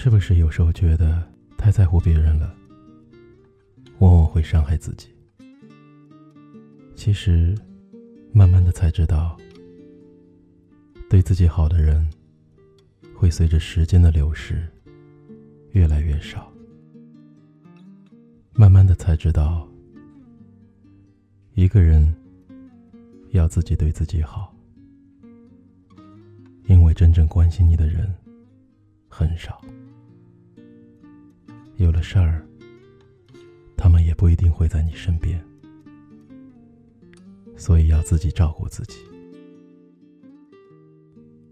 是不是有时候觉得太在乎别人了，往往会伤害自己？其实，慢慢的才知道，对自己好的人，会随着时间的流逝越来越少。慢慢的才知道，一个人要自己对自己好，因为真正关心你的人很少。有了事儿，他们也不一定会在你身边，所以要自己照顾自己。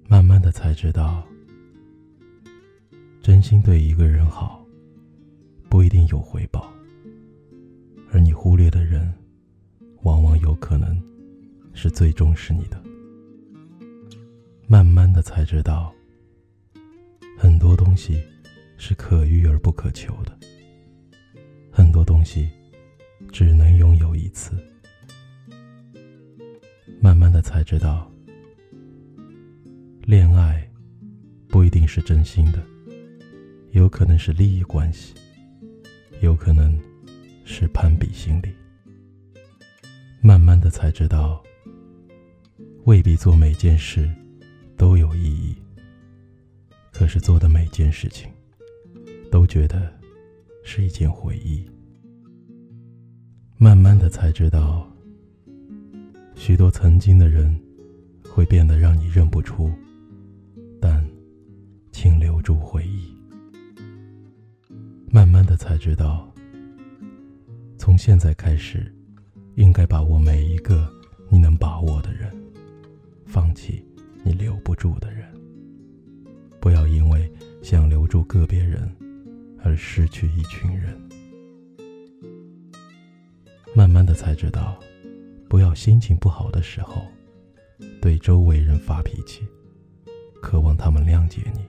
慢慢的才知道，真心对一个人好，不一定有回报，而你忽略的人，往往有可能是最重视你的。慢慢的才知道，很多东西。是可遇而不可求的，很多东西只能拥有一次。慢慢的才知道，恋爱不一定是真心的，有可能是利益关系，有可能是攀比心理。慢慢的才知道，未必做每件事都有意义，可是做的每件事情。都觉得是一件回忆。慢慢的才知道，许多曾经的人会变得让你认不出，但请留住回忆。慢慢的才知道，从现在开始，应该把握每一个你能把握的人，放弃你留不住的人。不要因为想留住个别人。而失去一群人，慢慢的才知道，不要心情不好的时候，对周围人发脾气，渴望他们谅解你。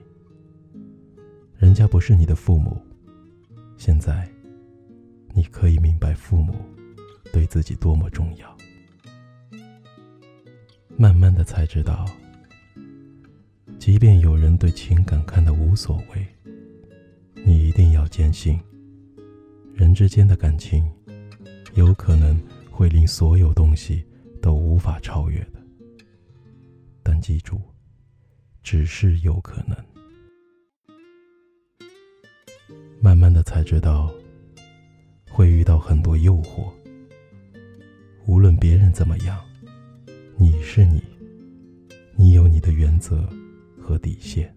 人家不是你的父母，现在，你可以明白父母对自己多么重要。慢慢的才知道，即便有人对情感看得无所谓。你一定要坚信，人之间的感情，有可能会令所有东西都无法超越的。但记住，只是有可能。慢慢的才知道，会遇到很多诱惑。无论别人怎么样，你是你，你有你的原则和底线。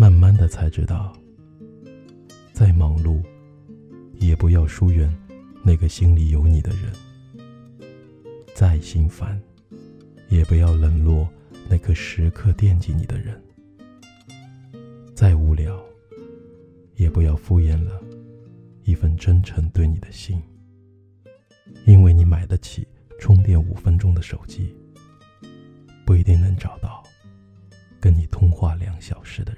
慢慢的才知道，再忙碌，也不要疏远那个心里有你的人；再心烦，也不要冷落那个时刻惦记你的人；再无聊，也不要敷衍了一份真诚对你的心。因为你买得起充电五分钟的手机，不一定能找到跟你通话两小时的人。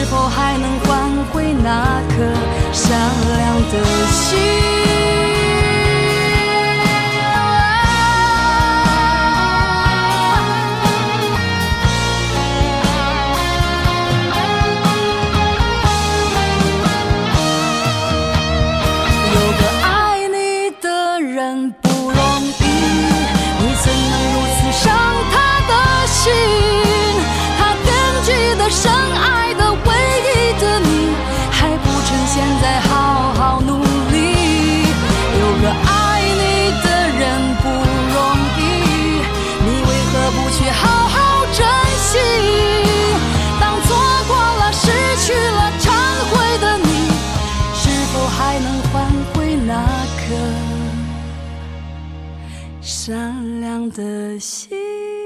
是否还能换回那颗善良的心？有个爱你的人不容易，你怎能如此伤他的心？他编记的伤。善良的心？